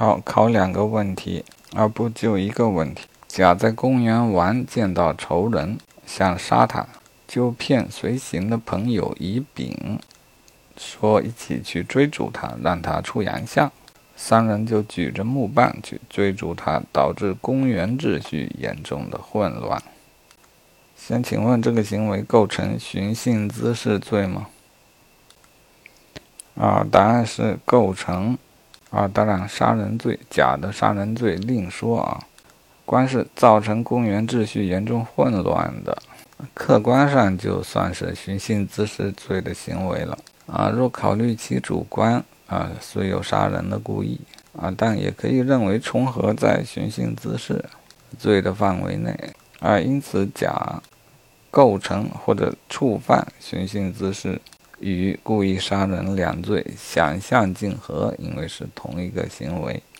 好，考两个问题，而不就一个问题。甲在公园玩，见到仇人，想杀他，就骗随行的朋友乙丙，说一起去追逐他，让他出洋相。三人就举着木棒去追逐他，导致公园秩序严重的混乱。先请问，这个行为构成寻衅滋事罪吗？啊，答案是构成。啊，当然，杀人罪，甲的杀人罪另说啊。光是造成公园秩序严重混乱的，客观上就算是寻衅滋事罪的行为了啊。若考虑其主观啊，虽有杀人的故意啊，但也可以认为重合在寻衅滋事罪的范围内啊。因此，甲构成或者触犯寻衅滋事。与故意杀人两罪想象竞合，因为是同一个行为。